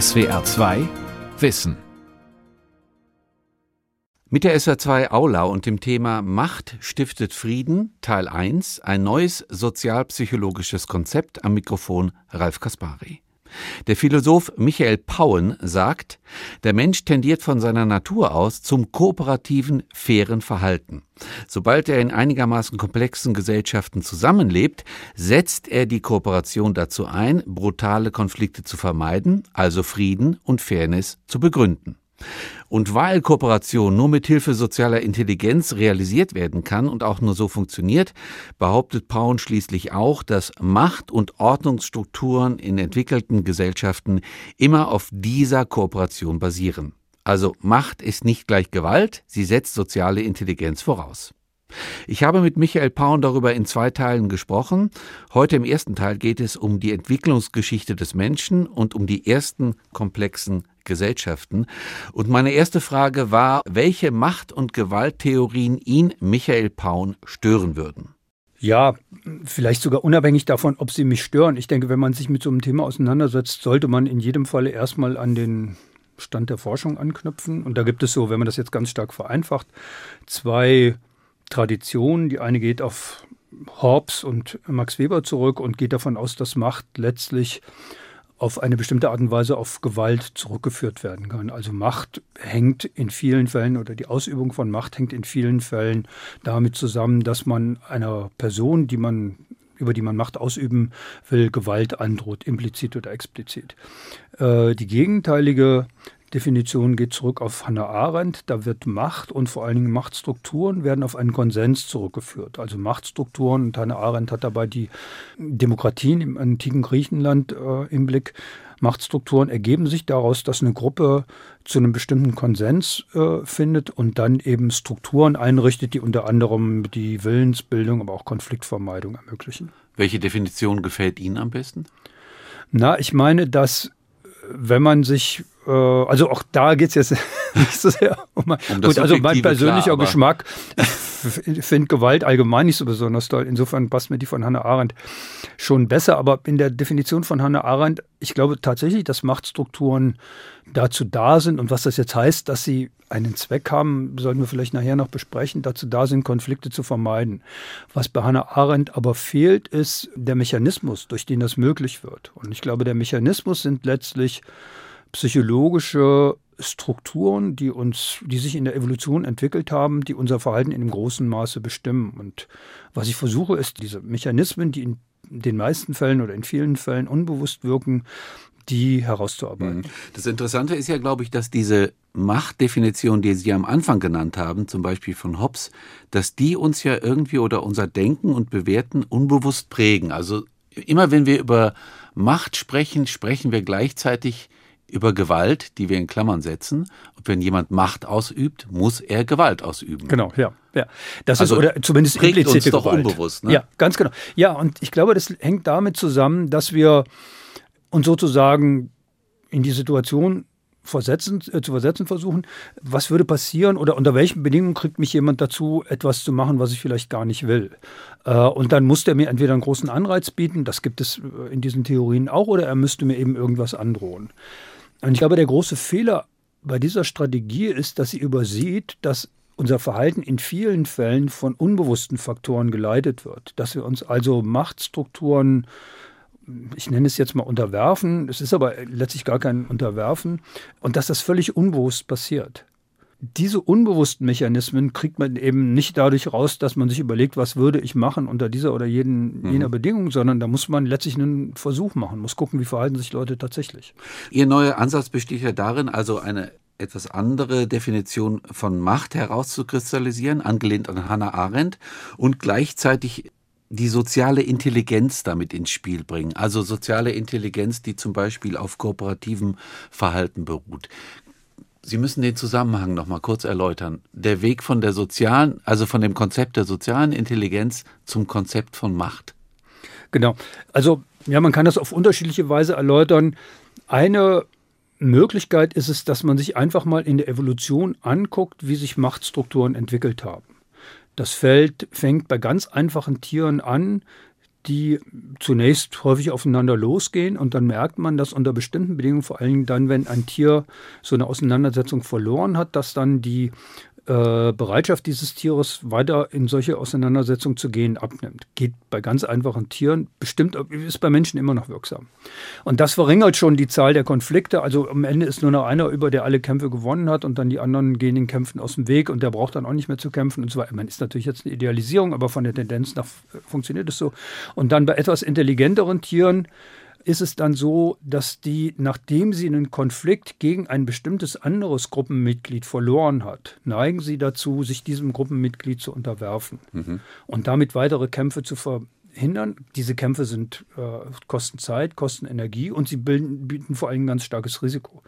SWR 2 Wissen. Mit der SWR 2 Aula und dem Thema Macht stiftet Frieden, Teil 1, ein neues sozialpsychologisches Konzept am Mikrofon Ralf Kaspari. Der Philosoph Michael Pauen sagt, der Mensch tendiert von seiner Natur aus zum kooperativen, fairen Verhalten. Sobald er in einigermaßen komplexen Gesellschaften zusammenlebt, setzt er die Kooperation dazu ein, brutale Konflikte zu vermeiden, also Frieden und Fairness zu begründen. Und weil Kooperation nur mit Hilfe sozialer Intelligenz realisiert werden kann und auch nur so funktioniert, behauptet Paun schließlich auch, dass Macht- und Ordnungsstrukturen in entwickelten Gesellschaften immer auf dieser Kooperation basieren. Also Macht ist nicht gleich Gewalt, sie setzt soziale Intelligenz voraus. Ich habe mit Michael Paun darüber in zwei Teilen gesprochen. Heute im ersten Teil geht es um die Entwicklungsgeschichte des Menschen und um die ersten komplexen Gesellschaften. Und meine erste Frage war, welche Macht- und Gewalttheorien ihn, Michael Paun, stören würden. Ja, vielleicht sogar unabhängig davon, ob sie mich stören. Ich denke, wenn man sich mit so einem Thema auseinandersetzt, sollte man in jedem Falle erstmal an den Stand der Forschung anknüpfen. Und da gibt es so, wenn man das jetzt ganz stark vereinfacht, zwei Traditionen. Die eine geht auf Hobbes und Max Weber zurück und geht davon aus, dass Macht letztlich auf eine bestimmte Art und Weise auf Gewalt zurückgeführt werden kann. Also Macht hängt in vielen Fällen oder die Ausübung von Macht hängt in vielen Fällen damit zusammen, dass man einer Person, die man über die man Macht ausüben will, Gewalt androht, implizit oder explizit. Äh, die gegenteilige Definition geht zurück auf Hannah Arendt. Da wird Macht und vor allen Dingen Machtstrukturen werden auf einen Konsens zurückgeführt. Also Machtstrukturen und Hannah Arendt hat dabei die Demokratien im antiken Griechenland äh, im Blick. Machtstrukturen ergeben sich daraus, dass eine Gruppe zu einem bestimmten Konsens äh, findet und dann eben Strukturen einrichtet, die unter anderem die Willensbildung, aber auch Konfliktvermeidung ermöglichen. Welche Definition gefällt Ihnen am besten? Na, ich meine, dass wenn man sich äh, also auch da geht es jetzt nicht so sehr um, mein, um gut, also mein persönlicher klar, Geschmack. Ich finde Gewalt allgemein nicht so besonders toll. Insofern passt mir die von Hannah Arendt schon besser. Aber in der Definition von Hannah Arendt, ich glaube tatsächlich, dass Machtstrukturen dazu da sind und was das jetzt heißt, dass sie einen Zweck haben, sollten wir vielleicht nachher noch besprechen, dazu da sind, Konflikte zu vermeiden. Was bei Hannah Arendt aber fehlt, ist der Mechanismus, durch den das möglich wird. Und ich glaube, der Mechanismus sind letztlich psychologische Strukturen, die uns, die sich in der Evolution entwickelt haben, die unser Verhalten in einem großen Maße bestimmen. Und was ich versuche, ist diese Mechanismen, die in den meisten Fällen oder in vielen Fällen unbewusst wirken, die herauszuarbeiten. Mhm. Das Interessante ist ja, glaube ich, dass diese Machtdefinition, die Sie am Anfang genannt haben, zum Beispiel von Hobbes, dass die uns ja irgendwie oder unser Denken und Bewerten unbewusst prägen. Also immer wenn wir über Macht sprechen, sprechen wir gleichzeitig über Gewalt, die wir in Klammern setzen. Und wenn jemand Macht ausübt, muss er Gewalt ausüben. Genau, ja. ja. Das also ist oder zumindest prägt implizite uns doch unbewusst. Ne? Ja, ganz genau. Ja, und ich glaube, das hängt damit zusammen, dass wir uns sozusagen in die Situation versetzen, äh, zu versetzen versuchen, was würde passieren oder unter welchen Bedingungen kriegt mich jemand dazu, etwas zu machen, was ich vielleicht gar nicht will. Äh, und dann muss der mir entweder einen großen Anreiz bieten, das gibt es äh, in diesen Theorien auch, oder er müsste mir eben irgendwas androhen. Und ich glaube, der große Fehler bei dieser Strategie ist, dass sie übersieht, dass unser Verhalten in vielen Fällen von unbewussten Faktoren geleitet wird. Dass wir uns also Machtstrukturen, ich nenne es jetzt mal unterwerfen, es ist aber letztlich gar kein Unterwerfen, und dass das völlig unbewusst passiert diese unbewussten Mechanismen kriegt man eben nicht dadurch raus, dass man sich überlegt, was würde ich machen unter dieser oder jeden, mhm. jener Bedingung, sondern da muss man letztlich einen Versuch machen, muss gucken, wie verhalten sich Leute tatsächlich. Ihr neuer Ansatz besteht ja darin, also eine etwas andere Definition von Macht herauszukristallisieren, angelehnt an Hannah Arendt und gleichzeitig die soziale Intelligenz damit ins Spiel bringen. Also soziale Intelligenz, die zum Beispiel auf kooperativem Verhalten beruht. Sie müssen den Zusammenhang noch mal kurz erläutern. Der Weg von der sozialen, also von dem Konzept der sozialen Intelligenz zum Konzept von Macht. Genau. Also, ja, man kann das auf unterschiedliche Weise erläutern. Eine Möglichkeit ist es, dass man sich einfach mal in der Evolution anguckt, wie sich Machtstrukturen entwickelt haben. Das Feld fängt bei ganz einfachen Tieren an, die zunächst häufig aufeinander losgehen und dann merkt man, dass unter bestimmten Bedingungen, vor allem dann, wenn ein Tier so eine Auseinandersetzung verloren hat, dass dann die äh, Bereitschaft dieses Tieres weiter in solche Auseinandersetzungen zu gehen abnimmt. Geht bei ganz einfachen Tieren, bestimmt ist bei Menschen immer noch wirksam. Und das verringert schon die Zahl der Konflikte. Also am Ende ist nur noch einer über, der alle Kämpfe gewonnen hat und dann die anderen gehen den Kämpfen aus dem Weg und der braucht dann auch nicht mehr zu kämpfen und weiter. Man ist natürlich jetzt eine Idealisierung, aber von der Tendenz nach funktioniert es so. Und dann bei etwas intelligenteren Tieren ist es dann so, dass die, nachdem sie einen Konflikt gegen ein bestimmtes anderes Gruppenmitglied verloren hat, neigen sie dazu, sich diesem Gruppenmitglied zu unterwerfen mhm. und damit weitere Kämpfe zu verhindern. Diese Kämpfe sind, äh, kosten Zeit, kosten Energie und sie bilden, bieten vor allem ein ganz starkes Risiko.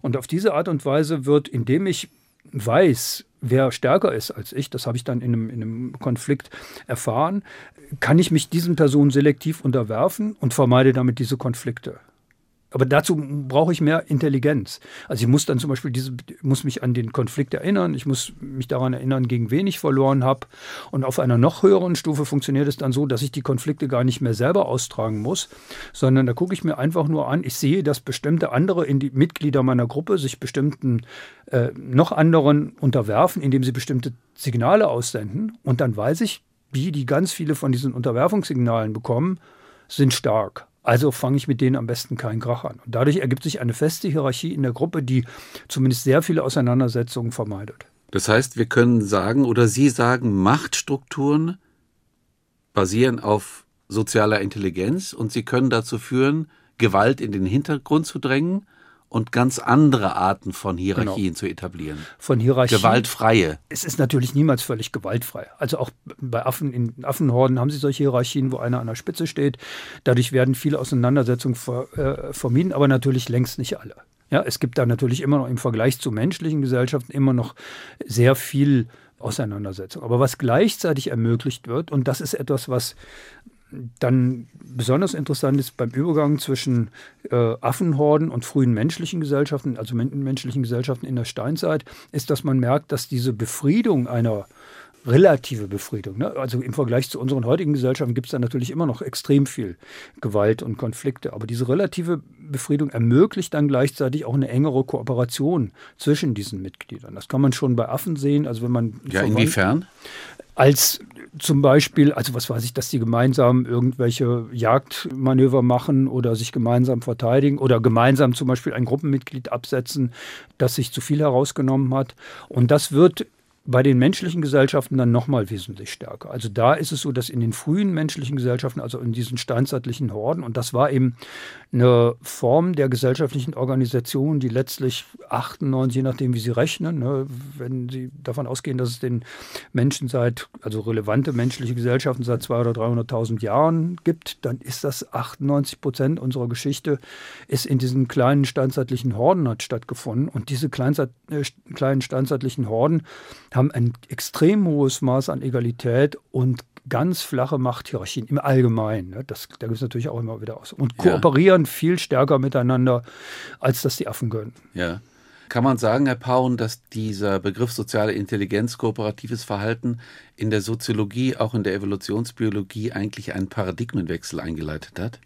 Und auf diese Art und Weise wird, indem ich weiß, wer stärker ist als ich, das habe ich dann in einem, in einem Konflikt erfahren, kann ich mich diesen Personen selektiv unterwerfen und vermeide damit diese Konflikte. Aber dazu brauche ich mehr Intelligenz. Also ich muss dann zum Beispiel diese, muss mich an den Konflikt erinnern, ich muss mich daran erinnern, gegen wen ich verloren habe. Und auf einer noch höheren Stufe funktioniert es dann so, dass ich die Konflikte gar nicht mehr selber austragen muss, sondern da gucke ich mir einfach nur an, ich sehe, dass bestimmte andere Mitglieder meiner Gruppe sich bestimmten äh, noch anderen unterwerfen, indem sie bestimmte Signale aussenden. Und dann weiß ich, die, die ganz viele von diesen Unterwerfungssignalen bekommen, sind stark. Also fange ich mit denen am besten keinen Krach an. Und dadurch ergibt sich eine feste Hierarchie in der Gruppe, die zumindest sehr viele Auseinandersetzungen vermeidet. Das heißt, wir können sagen oder Sie sagen, Machtstrukturen basieren auf sozialer Intelligenz und sie können dazu führen, Gewalt in den Hintergrund zu drängen und ganz andere Arten von Hierarchien genau. zu etablieren. Von Hierarchien. Gewaltfreie. Es ist natürlich niemals völlig gewaltfrei. Also auch bei Affen, in Affenhorden haben sie solche Hierarchien, wo einer an der Spitze steht. Dadurch werden viele Auseinandersetzungen ver, äh, vermieden, aber natürlich längst nicht alle. Ja, es gibt da natürlich immer noch im Vergleich zu menschlichen Gesellschaften immer noch sehr viel Auseinandersetzung. Aber was gleichzeitig ermöglicht wird, und das ist etwas, was dann besonders interessant ist beim Übergang zwischen äh, Affenhorden und frühen menschlichen Gesellschaften, also menschlichen Gesellschaften in der Steinzeit, ist, dass man merkt, dass diese Befriedung einer relative Befriedung. Ne? Also im Vergleich zu unseren heutigen Gesellschaften gibt es da natürlich immer noch extrem viel Gewalt und Konflikte. Aber diese relative Befriedung ermöglicht dann gleichzeitig auch eine engere Kooperation zwischen diesen Mitgliedern. Das kann man schon bei Affen sehen. Also wenn man ja, inwiefern? Als zum Beispiel, also was weiß ich, dass die gemeinsam irgendwelche Jagdmanöver machen oder sich gemeinsam verteidigen oder gemeinsam zum Beispiel ein Gruppenmitglied absetzen, das sich zu viel herausgenommen hat. Und das wird bei den menschlichen Gesellschaften dann nochmal wesentlich stärker. Also da ist es so, dass in den frühen menschlichen Gesellschaften, also in diesen steinzeitlichen Horden, und das war eben eine Form der gesellschaftlichen Organisation, die letztlich 98, je nachdem, wie sie rechnen, ne, wenn sie davon ausgehen, dass es den Menschen seit, also relevante menschliche Gesellschaften seit 200.000 oder 300.000 Jahren gibt, dann ist das 98 Prozent unserer Geschichte ist in diesen kleinen steinzeitlichen Horden hat stattgefunden. Und diese äh, kleinen steinzeitlichen Horden haben ein extrem hohes Maß an Egalität und ganz flache Machthierarchien im Allgemeinen. Ne? Das, da gibt es natürlich auch immer wieder aus. Und kooperieren ja. viel stärker miteinander, als das die Affen können. Ja. Kann man sagen, Herr Paun, dass dieser Begriff soziale Intelligenz, kooperatives Verhalten in der Soziologie, auch in der Evolutionsbiologie eigentlich einen Paradigmenwechsel eingeleitet hat?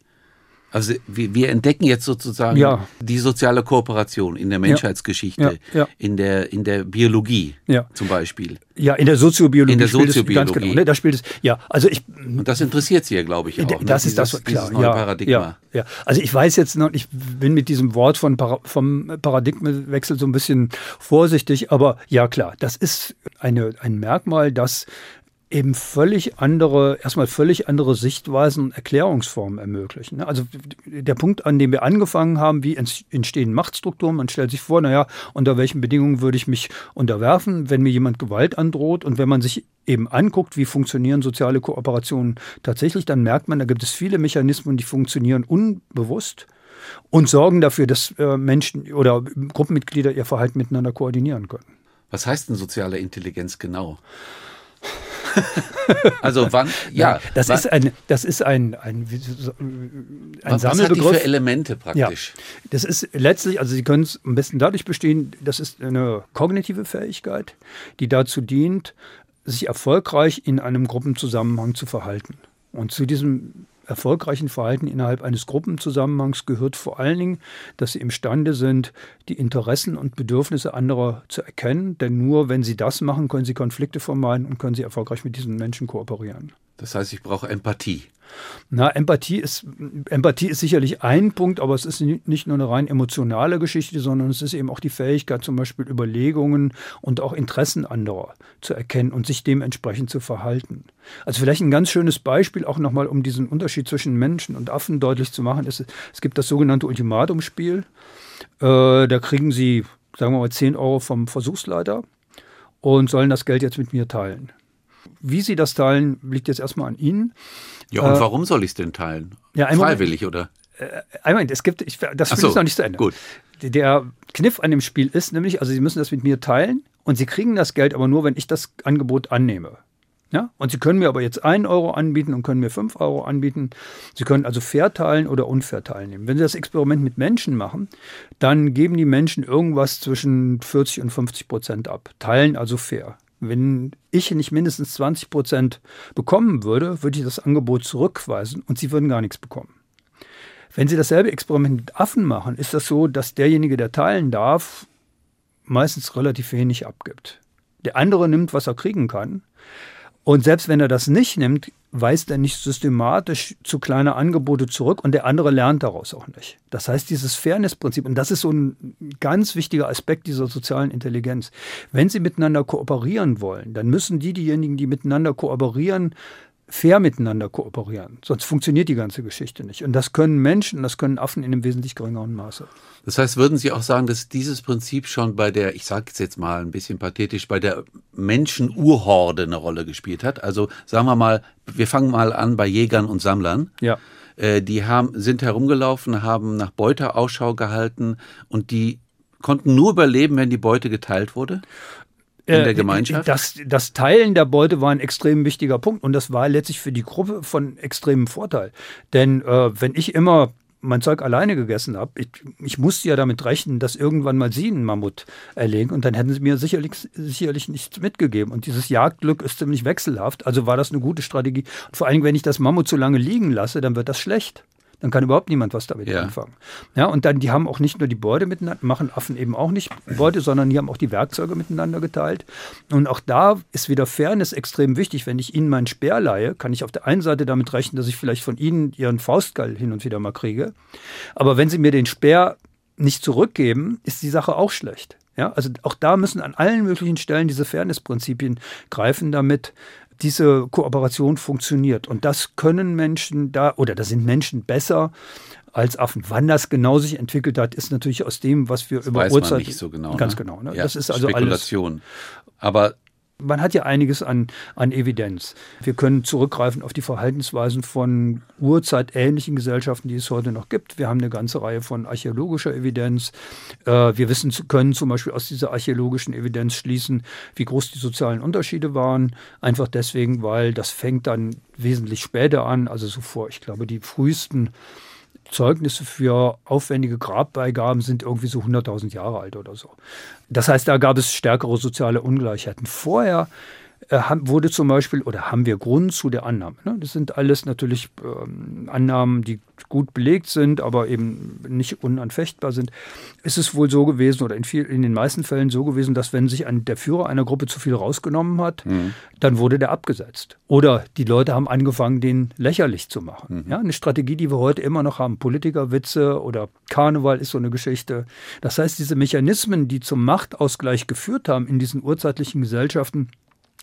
Also wir, wir entdecken jetzt sozusagen ja. die soziale Kooperation in der Menschheitsgeschichte, ja. Ja. in der in der Biologie zum Beispiel. Ja, in der Soziobiologie. In der Soziobiologie. ganz genau, ne, da spielt es. Ja, also ich. Und das interessiert Sie ja, glaube ich, auch. Ne? Das ist das klar. Neue Paradigma. Ja, ja. Also ich weiß jetzt noch, ich bin mit diesem Wort von vom Paradigmenwechsel so ein bisschen vorsichtig, aber ja klar, das ist eine ein Merkmal, das eben völlig andere, erstmal völlig andere Sichtweisen und Erklärungsformen ermöglichen. Ne? Also der Punkt, an dem wir angefangen haben, wie entstehen Machtstrukturen, man stellt sich vor, naja, unter welchen Bedingungen würde ich mich unterwerfen, wenn mir jemand Gewalt androht und wenn man sich eben anguckt, wie funktionieren soziale Kooperationen tatsächlich, dann merkt man, da gibt es viele Mechanismen, die funktionieren unbewusst und sorgen dafür, dass äh, Menschen oder Gruppenmitglieder ihr Verhalten miteinander koordinieren können. Was heißt denn soziale Intelligenz genau? Also wann, ja. Das wann, ist ein, das ist ein, ein, ein was, Sammelbegriff. Was hat die für Elemente praktisch? Ja, das ist letztlich, also Sie können es am besten dadurch bestehen, das ist eine kognitive Fähigkeit, die dazu dient, sich erfolgreich in einem Gruppenzusammenhang zu verhalten. Und zu diesem erfolgreichen Verhalten innerhalb eines Gruppenzusammenhangs gehört vor allen Dingen, dass sie imstande sind, die Interessen und Bedürfnisse anderer zu erkennen. Denn nur wenn sie das machen, können sie Konflikte vermeiden und können sie erfolgreich mit diesen Menschen kooperieren. Das heißt, ich brauche Empathie. Na, Empathie ist, Empathie ist sicherlich ein Punkt, aber es ist nicht nur eine rein emotionale Geschichte, sondern es ist eben auch die Fähigkeit, zum Beispiel Überlegungen und auch Interessen anderer zu erkennen und sich dementsprechend zu verhalten. Also vielleicht ein ganz schönes Beispiel auch nochmal, um diesen Unterschied zwischen Menschen und Affen deutlich zu machen, ist, es gibt das sogenannte Ultimatumspiel. Äh, da kriegen Sie, sagen wir mal, 10 Euro vom Versuchsleiter und sollen das Geld jetzt mit mir teilen. Wie Sie das teilen, liegt jetzt erstmal an Ihnen. Ja, und äh, warum soll ich es denn teilen? Ja, Freiwillig, Moment, oder? Äh, Moment, es gibt, ich, das Spiel so, ist noch nicht zu Ende. Gut. Der Kniff an dem Spiel ist nämlich, also Sie müssen das mit mir teilen und Sie kriegen das Geld aber nur, wenn ich das Angebot annehme. Ja? Und Sie können mir aber jetzt einen Euro anbieten und können mir fünf Euro anbieten. Sie können also fair teilen oder unfair teilnehmen. Wenn Sie das Experiment mit Menschen machen, dann geben die Menschen irgendwas zwischen 40 und 50 Prozent ab. Teilen also fair. Wenn ich nicht mindestens 20 Prozent bekommen würde, würde ich das Angebot zurückweisen und sie würden gar nichts bekommen. Wenn Sie dasselbe Experiment mit Affen machen, ist das so, dass derjenige, der teilen darf, meistens relativ wenig abgibt. Der andere nimmt, was er kriegen kann. Und selbst wenn er das nicht nimmt, weist er nicht systematisch zu kleine Angebote zurück und der andere lernt daraus auch nicht. Das heißt, dieses Fairness-Prinzip, und das ist so ein ganz wichtiger Aspekt dieser sozialen Intelligenz. Wenn Sie miteinander kooperieren wollen, dann müssen die, diejenigen, die miteinander kooperieren, fair miteinander kooperieren. Sonst funktioniert die ganze Geschichte nicht. Und das können Menschen, das können Affen in einem wesentlich geringeren Maße. Das heißt, würden Sie auch sagen, dass dieses Prinzip schon bei der, ich sage es jetzt mal ein bisschen pathetisch, bei der Menschenurhorde eine Rolle gespielt hat? Also sagen wir mal, wir fangen mal an bei Jägern und Sammlern. Ja. Äh, die haben, sind herumgelaufen, haben nach Beute Ausschau gehalten und die konnten nur überleben, wenn die Beute geteilt wurde? In der äh, Gemeinschaft? Das, das Teilen der Beute war ein extrem wichtiger Punkt und das war letztlich für die Gruppe von extremem Vorteil. Denn äh, wenn ich immer mein Zeug alleine gegessen habe, ich, ich musste ja damit rechnen, dass irgendwann mal sie einen Mammut erlegen und dann hätten sie mir sicherlich, sicherlich nichts mitgegeben. Und dieses Jagdglück ist ziemlich wechselhaft, also war das eine gute Strategie. Und vor allem, wenn ich das Mammut zu lange liegen lasse, dann wird das schlecht. Dann kann überhaupt niemand was damit ja. anfangen. Ja, und dann, die haben auch nicht nur die Beute miteinander, machen Affen eben auch nicht Beute, sondern die haben auch die Werkzeuge miteinander geteilt. Und auch da ist wieder Fairness extrem wichtig. Wenn ich ihnen meinen Speer leihe, kann ich auf der einen Seite damit rechnen, dass ich vielleicht von ihnen ihren Faustgall hin und wieder mal kriege. Aber wenn sie mir den Speer nicht zurückgeben, ist die Sache auch schlecht. Ja, also auch da müssen an allen möglichen Stellen diese Fairness-Prinzipien greifen, damit diese Kooperation funktioniert. Und das können Menschen da, oder da sind Menschen besser als Affen. Wann das genau sich entwickelt hat, ist natürlich aus dem, was wir das über weiß Uhrzeit. Man nicht so genau. Ganz ne? genau. Ne? Ja, das ist also Spekulation. Alles, Aber man hat ja einiges an, an Evidenz. Wir können zurückgreifen auf die Verhaltensweisen von urzeitähnlichen Gesellschaften, die es heute noch gibt. Wir haben eine ganze Reihe von archäologischer Evidenz. Äh, wir wissen, können zum Beispiel aus dieser archäologischen Evidenz schließen, wie groß die sozialen Unterschiede waren. Einfach deswegen, weil das fängt dann wesentlich später an, also so vor, ich glaube, die frühesten Zeugnisse für aufwendige Grabbeigaben sind irgendwie so 100.000 Jahre alt oder so. Das heißt, da gab es stärkere soziale Ungleichheiten. Vorher wurde zum Beispiel, oder haben wir Grund zu der Annahme. Ne? Das sind alles natürlich ähm, Annahmen, die gut belegt sind, aber eben nicht unanfechtbar sind. Ist es wohl so gewesen oder in, viel, in den meisten Fällen so gewesen, dass wenn sich ein, der Führer einer Gruppe zu viel rausgenommen hat, mhm. dann wurde der abgesetzt. Oder die Leute haben angefangen, den lächerlich zu machen. Mhm. Ja, eine Strategie, die wir heute immer noch haben. Politikerwitze oder Karneval ist so eine Geschichte. Das heißt, diese Mechanismen, die zum Machtausgleich geführt haben in diesen urzeitlichen Gesellschaften,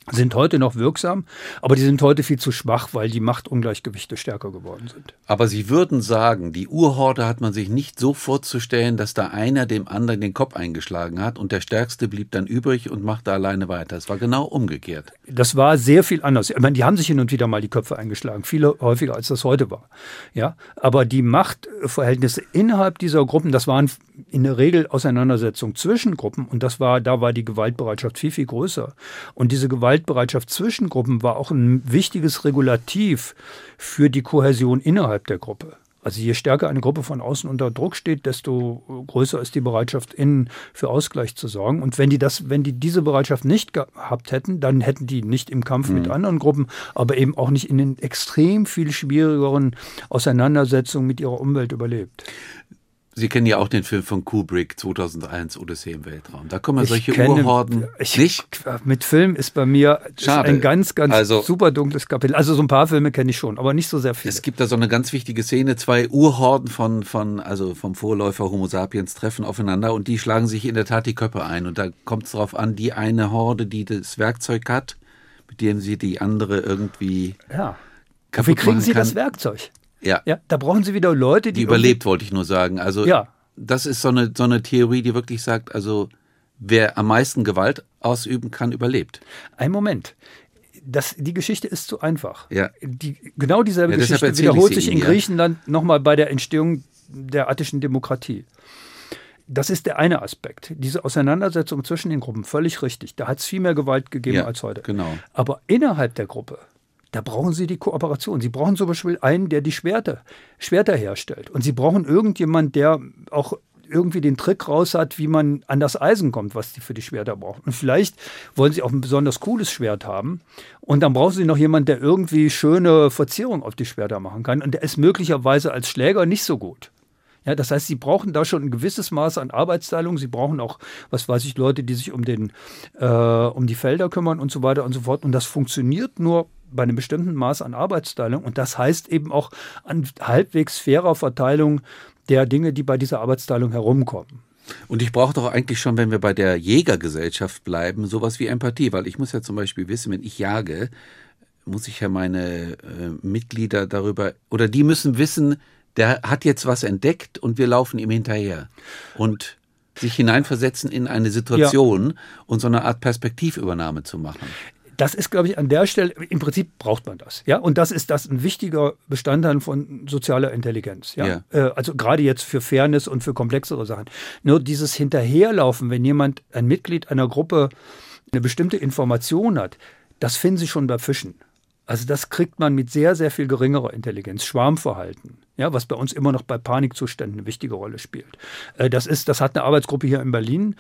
sind heute noch wirksam, aber die sind heute viel zu schwach, weil die Machtungleichgewichte stärker geworden sind. Aber Sie würden sagen, die Urhorde hat man sich nicht so vorzustellen, dass da einer dem anderen den Kopf eingeschlagen hat und der Stärkste blieb dann übrig und machte alleine weiter. Es war genau umgekehrt. Das war sehr viel anders. Ich meine, die haben sich hin und wieder mal die Köpfe eingeschlagen, viel häufiger als das heute war. Ja, aber die Machtverhältnisse innerhalb dieser Gruppen, das waren in der Regel Auseinandersetzungen zwischen Gruppen und das war, da war die Gewaltbereitschaft viel, viel größer. Und diese Gewaltbereitschaft zwischen Gruppen war auch ein wichtiges Regulativ für die Kohäsion innerhalb der Gruppe. Also je stärker eine Gruppe von außen unter Druck steht, desto größer ist die Bereitschaft, innen für Ausgleich zu sorgen. Und wenn die das, wenn die diese Bereitschaft nicht gehabt hätten, dann hätten die nicht im Kampf mhm. mit anderen Gruppen, aber eben auch nicht in den extrem viel schwierigeren Auseinandersetzungen mit ihrer Umwelt überlebt. Sie kennen ja auch den Film von Kubrick 2001 Odyssee im Weltraum. Da kommen ja solche kenne, Urhorden ich, nicht. Mit Film ist bei mir Schade. ein ganz, ganz also, super dunkles Kapitel. Also so ein paar Filme kenne ich schon, aber nicht so sehr viele. Es gibt da so eine ganz wichtige Szene. Zwei Urhorden von, von also vom Vorläufer Homo sapiens treffen aufeinander und die schlagen sich in der Tat die Köpfe ein. Und da kommt es darauf an, die eine Horde, die das Werkzeug hat, mit dem sie die andere irgendwie. Ja. Wie kriegen sie das Werkzeug? Ja. ja. Da brauchen Sie wieder Leute, die. Die überlebt, wollte ich nur sagen. Also, ja. das ist so eine, so eine Theorie, die wirklich sagt, also, wer am meisten Gewalt ausüben kann, überlebt. Ein Moment. Das, die Geschichte ist zu einfach. Ja. Die, genau dieselbe ja, Geschichte wiederholt sich in ja. Griechenland nochmal bei der Entstehung der attischen Demokratie. Das ist der eine Aspekt. Diese Auseinandersetzung zwischen den Gruppen, völlig richtig. Da hat es viel mehr Gewalt gegeben ja, als heute. Genau. Aber innerhalb der Gruppe da brauchen Sie die Kooperation. Sie brauchen zum Beispiel einen, der die Schwerter, Schwerter herstellt. Und Sie brauchen irgendjemand, der auch irgendwie den Trick raus hat, wie man an das Eisen kommt, was sie für die Schwerter brauchen. Und vielleicht wollen sie auch ein besonders cooles Schwert haben. Und dann brauchen sie noch jemanden, der irgendwie schöne Verzierungen auf die Schwerter machen kann. Und der ist möglicherweise als Schläger nicht so gut. Ja, das heißt, sie brauchen da schon ein gewisses Maß an Arbeitsteilung. Sie brauchen auch, was weiß ich, Leute, die sich um den, äh, um die Felder kümmern und so weiter und so fort. Und das funktioniert nur bei einem bestimmten Maß an Arbeitsteilung. Und das heißt eben auch an halbwegs fairer Verteilung der Dinge, die bei dieser Arbeitsteilung herumkommen. Und ich brauche doch eigentlich schon, wenn wir bei der Jägergesellschaft bleiben, sowas wie Empathie, weil ich muss ja zum Beispiel wissen, wenn ich jage, muss ich ja meine äh, Mitglieder darüber, oder die müssen wissen, der hat jetzt was entdeckt und wir laufen ihm hinterher. Und sich hineinversetzen in eine Situation ja. und so eine Art Perspektivübernahme zu machen das ist, glaube ich, an der Stelle, im Prinzip braucht man das. Ja? Und das ist das ein wichtiger Bestandteil von sozialer Intelligenz. Ja? ja. Äh, also gerade jetzt für Fairness und für komplexere Sachen. Nur dieses Hinterherlaufen, wenn jemand, ein Mitglied einer Gruppe, eine bestimmte Information hat, das finden Sie schon bei Fischen. Also das kriegt man mit sehr, sehr viel geringerer Intelligenz. Schwarmverhalten, ja, was bei uns immer noch bei Panikzuständen eine wichtige Rolle spielt. Äh, das, ist, das hat eine Arbeitsgruppe hier in Berlin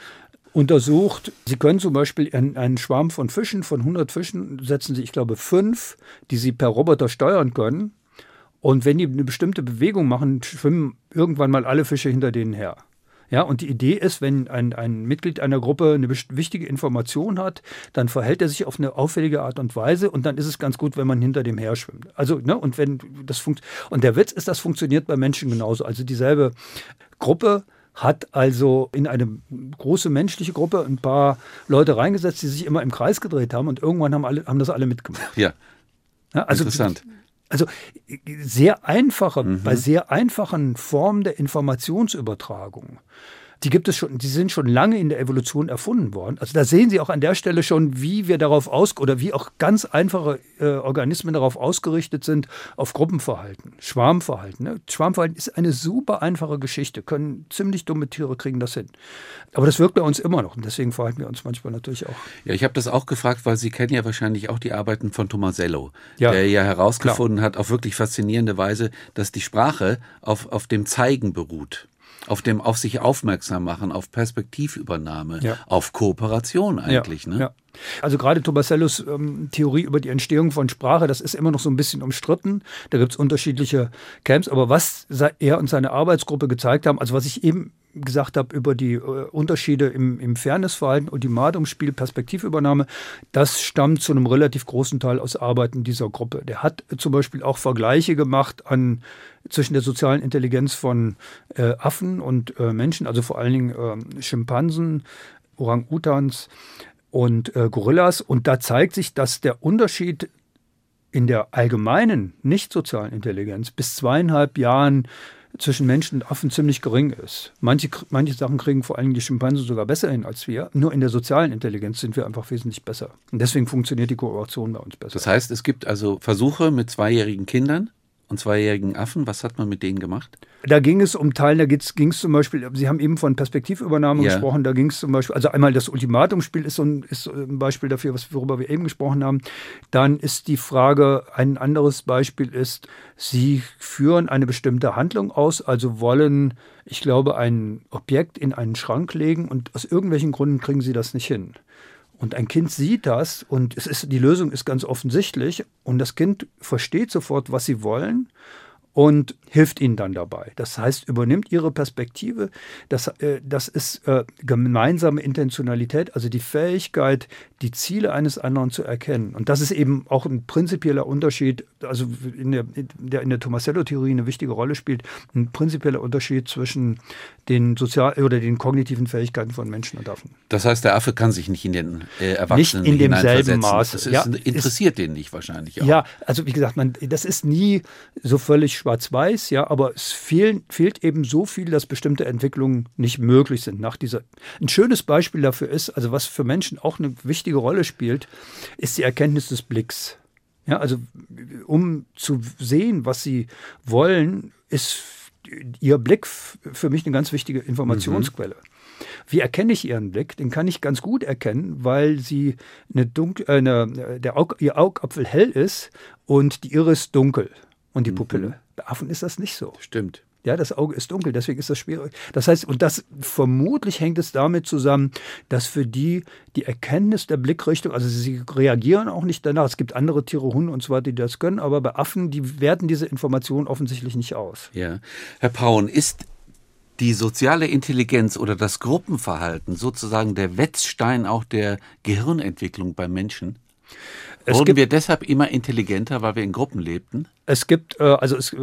untersucht. Sie können zum Beispiel einen, Schwarm von Fischen, von 100 Fischen, setzen Sie, ich glaube, fünf, die Sie per Roboter steuern können. Und wenn die eine bestimmte Bewegung machen, schwimmen irgendwann mal alle Fische hinter denen her. Ja, und die Idee ist, wenn ein, ein Mitglied einer Gruppe eine wichtige Information hat, dann verhält er sich auf eine auffällige Art und Weise und dann ist es ganz gut, wenn man hinter dem her schwimmt. Also, ne, und wenn das funkt und der Witz ist, das funktioniert bei Menschen genauso. Also dieselbe Gruppe hat also in eine große menschliche Gruppe ein paar Leute reingesetzt, die sich immer im Kreis gedreht haben und irgendwann haben, alle, haben das alle mitgemacht. Ja. ja also, Interessant. Also sehr einfache, mhm. bei sehr einfachen Formen der Informationsübertragung die gibt es schon, die sind schon lange in der Evolution erfunden worden. Also da sehen Sie auch an der Stelle schon, wie wir darauf aus oder wie auch ganz einfache äh, Organismen darauf ausgerichtet sind auf Gruppenverhalten, Schwarmverhalten. Ne? Schwarmverhalten ist eine super einfache Geschichte, können ziemlich dumme Tiere kriegen das hin. Aber das wirkt bei uns immer noch und deswegen verhalten wir uns manchmal natürlich auch. Ja, ich habe das auch gefragt, weil Sie kennen ja wahrscheinlich auch die Arbeiten von Tomasello, ja, der ja herausgefunden klar. hat, auf wirklich faszinierende Weise, dass die Sprache auf, auf dem Zeigen beruht auf dem auf sich aufmerksam machen, auf Perspektivübernahme, ja. auf Kooperation eigentlich. Ja, ne? Ja. Also gerade Tomasellos ähm, Theorie über die Entstehung von Sprache, das ist immer noch so ein bisschen umstritten. Da gibt es unterschiedliche Camps. Aber was er und seine Arbeitsgruppe gezeigt haben, also was ich eben gesagt habe über die äh, Unterschiede im, im Fairnessverhalten, Ultimatumspiel, Perspektivübernahme, das stammt zu einem relativ großen Teil aus Arbeiten dieser Gruppe. Der hat zum Beispiel auch Vergleiche gemacht an zwischen der sozialen Intelligenz von äh, Affen und äh, Menschen, also vor allen Dingen äh, Schimpansen, Orang-Utans und äh, Gorillas. Und da zeigt sich, dass der Unterschied in der allgemeinen nicht sozialen Intelligenz bis zweieinhalb Jahren zwischen Menschen und Affen ziemlich gering ist. Manche, manche Sachen kriegen vor allem die Schimpansen sogar besser hin als wir. Nur in der sozialen Intelligenz sind wir einfach wesentlich besser. Und deswegen funktioniert die Kooperation bei uns besser. Das heißt, es gibt also Versuche mit zweijährigen Kindern und zweijährigen Affen, was hat man mit denen gemacht? Da ging es um Teilen, da ging es zum Beispiel, Sie haben eben von Perspektivübernahme ja. gesprochen, da ging es zum Beispiel, also einmal das Ultimatumspiel ist so ein, ist ein Beispiel dafür, was, worüber wir eben gesprochen haben. Dann ist die Frage, ein anderes Beispiel ist, Sie führen eine bestimmte Handlung aus, also wollen, ich glaube, ein Objekt in einen Schrank legen und aus irgendwelchen Gründen kriegen Sie das nicht hin. Und ein Kind sieht das und es ist, die Lösung ist ganz offensichtlich und das Kind versteht sofort, was sie wollen und hilft ihnen dann dabei. Das heißt, übernimmt ihre Perspektive. Das, äh, das ist äh, gemeinsame Intentionalität, also die Fähigkeit, die Ziele eines anderen zu erkennen. Und das ist eben auch ein prinzipieller Unterschied, also in der, in der, in der Tomasello-Theorie eine wichtige Rolle spielt, ein prinzipieller Unterschied zwischen den sozial oder den kognitiven Fähigkeiten von Menschen und Affen. Das heißt, der Affe kann sich nicht in den äh, Erwachsenen Nicht in demselben Maße. Das ist, ja, interessiert ist, den nicht wahrscheinlich auch. Ja, also wie gesagt, man, das ist nie so völlig schwarz-weiß, ja, aber es fehlen, fehlt eben so viel, dass bestimmte Entwicklungen nicht möglich sind nach dieser. Ein schönes Beispiel dafür ist, also was für Menschen auch eine wichtige Rolle spielt, ist die Erkenntnis des Blicks. Ja, also um zu sehen, was sie wollen, ist ihr Blick für mich eine ganz wichtige Informationsquelle. Mhm. Wie erkenne ich ihren Blick? Den kann ich ganz gut erkennen, weil sie eine dunkel, äh, eine, der Aug, ihr Augapfel hell ist und die Iris dunkel und die mhm. Pupille. Mhm. Bei Affen ist das nicht so. Stimmt. Ja, das Auge ist dunkel, deswegen ist das schwierig. Das heißt, und das vermutlich hängt es damit zusammen, dass für die die Erkenntnis der Blickrichtung, also sie reagieren auch nicht danach. Es gibt andere Tiere, Hunde und so weiter, die das können, aber bei Affen, die werten diese Informationen offensichtlich nicht aus. Ja. Herr Paun, ist die soziale Intelligenz oder das Gruppenverhalten sozusagen der Wetzstein auch der Gehirnentwicklung beim Menschen? Es Wurden gibt, wir deshalb immer intelligenter, weil wir in Gruppen lebten? Es gibt, äh, also es äh,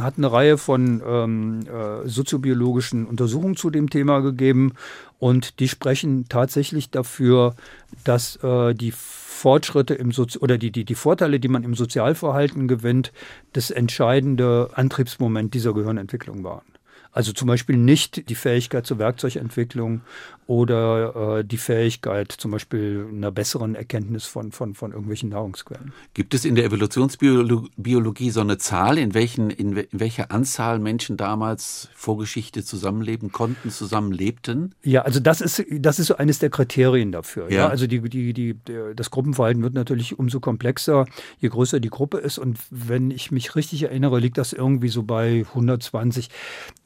hat eine Reihe von ähm, äh, soziobiologischen Untersuchungen zu dem Thema gegeben und die sprechen tatsächlich dafür, dass äh, die Fortschritte im Sozi oder die, die, die Vorteile, die man im Sozialverhalten gewinnt, das entscheidende Antriebsmoment dieser Gehirnentwicklung waren. Also zum Beispiel nicht die Fähigkeit zur Werkzeugentwicklung oder äh, die Fähigkeit zum Beispiel einer besseren Erkenntnis von, von, von irgendwelchen Nahrungsquellen. Gibt es in der Evolutionsbiologie so eine Zahl, in, welchen, in, in welcher Anzahl Menschen damals Vorgeschichte zusammenleben konnten, zusammenlebten? Ja, also das ist, das ist so eines der Kriterien dafür. Ja. ja. Also die, die, die, das Gruppenverhalten wird natürlich umso komplexer, je größer die Gruppe ist. Und wenn ich mich richtig erinnere, liegt das irgendwie so bei 120.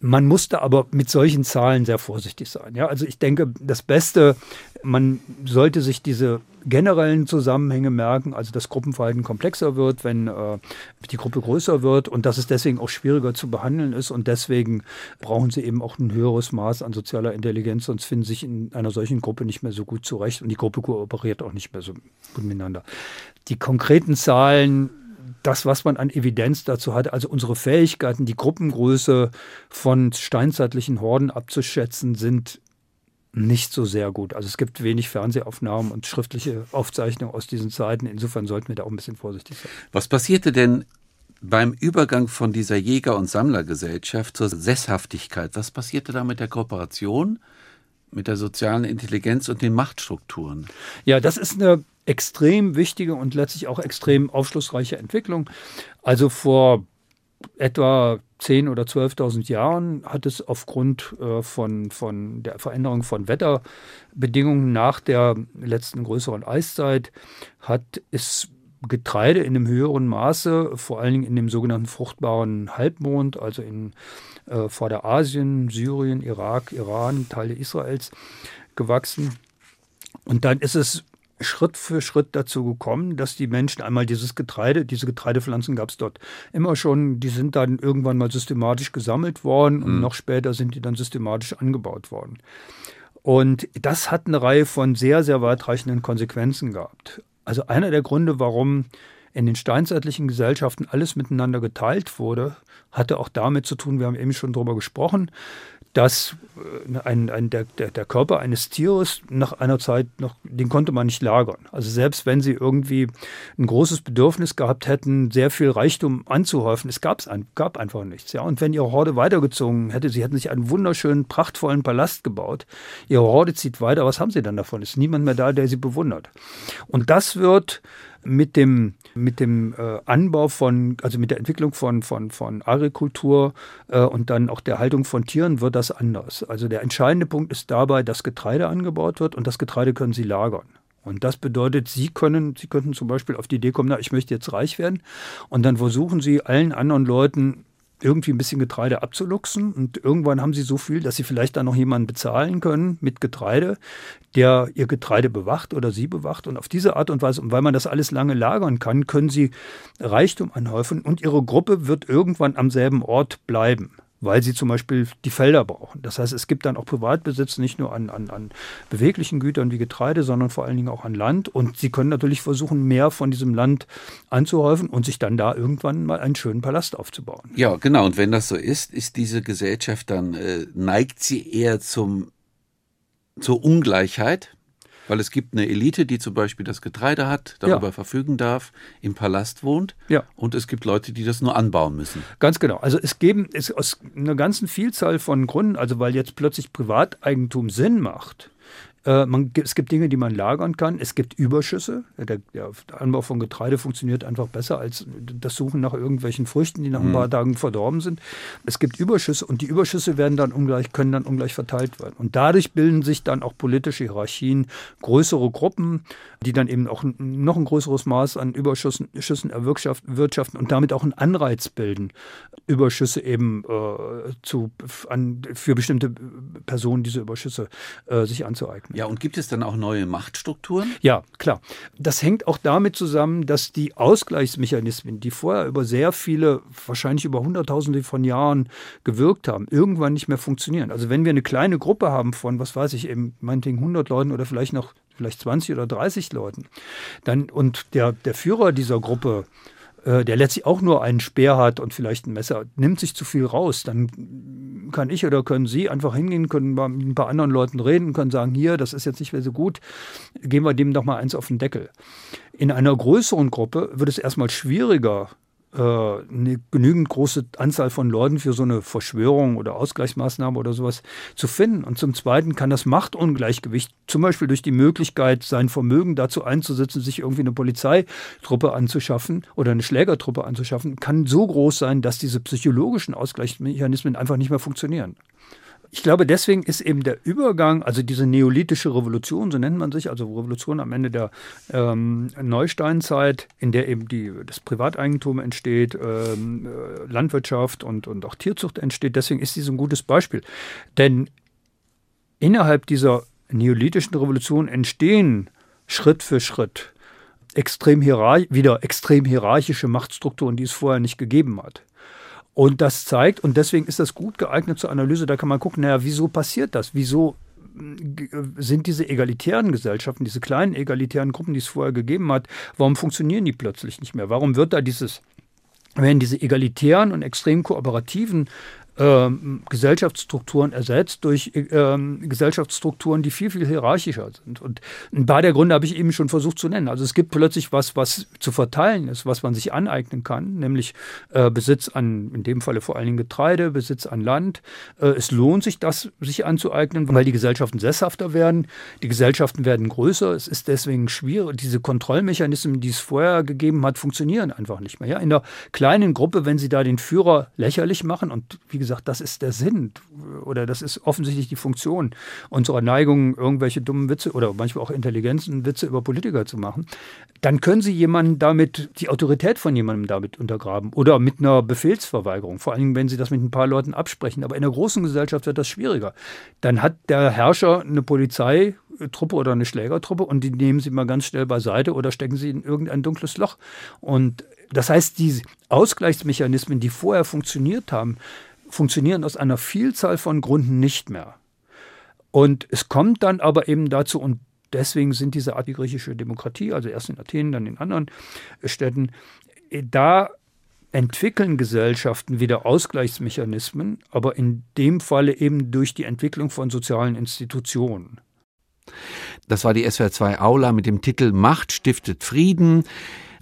Man musste aber mit solchen Zahlen sehr vorsichtig sein. Ja, also ich denke, das Beste, man sollte sich diese generellen Zusammenhänge merken, also dass Gruppenverhalten komplexer wird, wenn äh, die Gruppe größer wird und dass es deswegen auch schwieriger zu behandeln ist und deswegen brauchen sie eben auch ein höheres Maß an sozialer Intelligenz, sonst finden sich in einer solchen Gruppe nicht mehr so gut zurecht und die Gruppe kooperiert auch nicht mehr so gut miteinander. Die konkreten Zahlen das, was man an Evidenz dazu hat, also unsere Fähigkeiten, die Gruppengröße von steinzeitlichen Horden abzuschätzen, sind nicht so sehr gut. Also es gibt wenig Fernsehaufnahmen und schriftliche Aufzeichnungen aus diesen Zeiten. Insofern sollten wir da auch ein bisschen vorsichtig sein. Was passierte denn beim Übergang von dieser Jäger- und Sammlergesellschaft zur Sesshaftigkeit? Was passierte da mit der Kooperation, mit der sozialen Intelligenz und den Machtstrukturen? Ja, das ist eine extrem wichtige und letztlich auch extrem aufschlussreiche Entwicklung. Also vor etwa 10.000 oder 12.000 Jahren hat es aufgrund äh, von, von der Veränderung von Wetterbedingungen nach der letzten größeren Eiszeit hat es Getreide in einem höheren Maße, vor allen Dingen in dem sogenannten fruchtbaren Halbmond, also in äh, Vorderasien, Syrien, Irak, Iran, Teile Israels gewachsen. Und dann ist es Schritt für Schritt dazu gekommen, dass die Menschen einmal dieses Getreide, diese Getreidepflanzen gab es dort immer schon, die sind dann irgendwann mal systematisch gesammelt worden und mhm. noch später sind die dann systematisch angebaut worden. Und das hat eine Reihe von sehr, sehr weitreichenden Konsequenzen gehabt. Also einer der Gründe, warum in den steinzeitlichen Gesellschaften alles miteinander geteilt wurde, hatte auch damit zu tun, wir haben eben schon darüber gesprochen, dass äh, ein, ein, der, der, Körper eines Tieres nach einer Zeit noch, den konnte man nicht lagern. Also selbst wenn sie irgendwie ein großes Bedürfnis gehabt hätten, sehr viel Reichtum anzuhäufen, es gab's ein, gab einfach nichts. Ja. Und wenn ihre Horde weitergezogen hätte, sie hätten sich einen wunderschönen, prachtvollen Palast gebaut, ihre Horde zieht weiter, was haben sie dann davon? Ist niemand mehr da, der sie bewundert. Und das wird mit dem, mit dem äh, Anbau von, also mit der Entwicklung von, von, von Agrikultur äh, und dann auch der Haltung von Tieren wird das anders. Also der entscheidende Punkt ist dabei, dass Getreide angebaut wird und das Getreide können Sie lagern. Und das bedeutet, Sie können, Sie könnten zum Beispiel auf die Idee kommen, na, ich möchte jetzt reich werden. Und dann versuchen Sie allen anderen Leuten irgendwie ein bisschen Getreide abzuluxen. Und irgendwann haben sie so viel, dass sie vielleicht dann noch jemanden bezahlen können mit Getreide, der ihr Getreide bewacht oder sie bewacht. Und auf diese Art und Weise, und weil man das alles lange lagern kann, können sie Reichtum anhäufen und ihre Gruppe wird irgendwann am selben Ort bleiben weil sie zum Beispiel die Felder brauchen. Das heißt, es gibt dann auch Privatbesitz nicht nur an, an, an beweglichen Gütern wie Getreide, sondern vor allen Dingen auch an Land. Und sie können natürlich versuchen, mehr von diesem Land anzuhäufen und sich dann da irgendwann mal einen schönen Palast aufzubauen. Ja, genau. Und wenn das so ist, ist diese Gesellschaft dann, äh, neigt sie eher zum, zur Ungleichheit? Weil es gibt eine Elite, die zum Beispiel das Getreide hat, darüber ja. verfügen darf, im Palast wohnt. Ja. Und es gibt Leute, die das nur anbauen müssen. Ganz genau. Also es geben es aus einer ganzen Vielzahl von Gründen, also weil jetzt plötzlich Privateigentum Sinn macht, äh, man, es gibt Dinge, die man lagern kann. Es gibt Überschüsse. Der, der, Anbau von Getreide funktioniert einfach besser als das Suchen nach irgendwelchen Früchten, die nach ein paar mhm. Tagen verdorben sind. Es gibt Überschüsse und die Überschüsse werden dann ungleich, können dann ungleich verteilt werden. Und dadurch bilden sich dann auch politische Hierarchien, größere Gruppen, die dann eben auch noch ein größeres Maß an Überschüssen Schüssen erwirtschaften und damit auch einen Anreiz bilden, Überschüsse eben äh, zu, an, für bestimmte Personen diese Überschüsse äh, sich anzueignen. Ja, und gibt es dann auch neue Machtstrukturen? Ja, klar. Das hängt auch damit zusammen, dass die Ausgleichsmechanismen, die vorher über sehr viele, wahrscheinlich über Hunderttausende von Jahren gewirkt haben, irgendwann nicht mehr funktionieren. Also wenn wir eine kleine Gruppe haben von, was weiß ich, eben meinetwegen 100 Leuten oder vielleicht noch vielleicht 20 oder 30 Leuten, dann und der, der Führer dieser Gruppe äh, der letztlich auch nur einen Speer hat und vielleicht ein Messer, nimmt sich zu viel raus, dann kann ich oder können Sie einfach hingehen, können mit ein paar anderen Leuten reden, können sagen, hier, das ist jetzt nicht mehr so gut, geben wir dem doch mal eins auf den Deckel. In einer größeren Gruppe wird es erstmal schwieriger, eine genügend große Anzahl von Leuten für so eine Verschwörung oder Ausgleichsmaßnahme oder sowas zu finden. Und zum Zweiten kann das Machtungleichgewicht zum Beispiel durch die Möglichkeit, sein Vermögen dazu einzusetzen, sich irgendwie eine Polizeitruppe anzuschaffen oder eine Schlägertruppe anzuschaffen, kann so groß sein, dass diese psychologischen Ausgleichsmechanismen einfach nicht mehr funktionieren. Ich glaube, deswegen ist eben der Übergang, also diese neolithische Revolution, so nennt man sich, also Revolution am Ende der ähm, Neusteinzeit, in der eben die, das Privateigentum entsteht, ähm, äh, Landwirtschaft und, und auch Tierzucht entsteht, deswegen ist dies ein gutes Beispiel. Denn innerhalb dieser neolithischen Revolution entstehen Schritt für Schritt extrem wieder extrem hierarchische Machtstrukturen, die es vorher nicht gegeben hat. Und das zeigt, und deswegen ist das gut geeignet zur Analyse, da kann man gucken, naja, wieso passiert das? Wieso äh, sind diese egalitären Gesellschaften, diese kleinen egalitären Gruppen, die es vorher gegeben hat, warum funktionieren die plötzlich nicht mehr? Warum wird da dieses, werden diese egalitären und extrem kooperativen ähm, Gesellschaftsstrukturen ersetzt durch ähm, Gesellschaftsstrukturen, die viel, viel hierarchischer sind. Und ein paar der Gründe habe ich eben schon versucht zu nennen. Also es gibt plötzlich was, was zu verteilen ist, was man sich aneignen kann, nämlich äh, Besitz an, in dem Falle vor allen Dingen Getreide, Besitz an Land. Äh, es lohnt sich, das sich anzueignen, weil die Gesellschaften sesshafter werden, die Gesellschaften werden größer. Es ist deswegen schwierig. Diese Kontrollmechanismen, die es vorher gegeben hat, funktionieren einfach nicht mehr. Ja? In einer kleinen Gruppe, wenn Sie da den Führer lächerlich machen und wie gesagt, gesagt, das ist der Sinn oder das ist offensichtlich die Funktion unserer Neigung, irgendwelche dummen Witze oder manchmal auch intelligenzen Witze über Politiker zu machen, dann können Sie jemanden damit, die Autorität von jemandem damit untergraben oder mit einer Befehlsverweigerung. Vor allem, wenn Sie das mit ein paar Leuten absprechen. Aber in der großen Gesellschaft wird das schwieriger. Dann hat der Herrscher eine Polizeitruppe oder eine Schlägertruppe und die nehmen sie mal ganz schnell beiseite oder stecken sie in irgendein dunkles Loch. Und das heißt, die Ausgleichsmechanismen, die vorher funktioniert haben, funktionieren aus einer Vielzahl von Gründen nicht mehr. Und es kommt dann aber eben dazu, und deswegen sind diese Art die griechische Demokratie, also erst in Athen, dann in anderen Städten, da entwickeln Gesellschaften wieder Ausgleichsmechanismen, aber in dem Falle eben durch die Entwicklung von sozialen Institutionen. Das war die SWR2 Aula mit dem Titel Macht stiftet Frieden.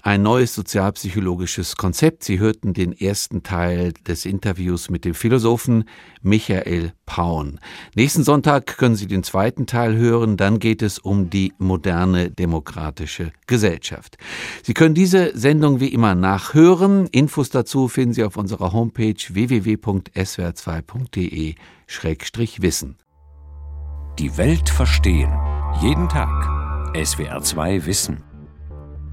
Ein neues sozialpsychologisches Konzept. Sie hörten den ersten Teil des Interviews mit dem Philosophen Michael Paun. Nächsten Sonntag können Sie den zweiten Teil hören. Dann geht es um die moderne demokratische Gesellschaft. Sie können diese Sendung wie immer nachhören. Infos dazu finden Sie auf unserer Homepage www.swr2.de-wissen. Die Welt verstehen. Jeden Tag. SWR2 Wissen.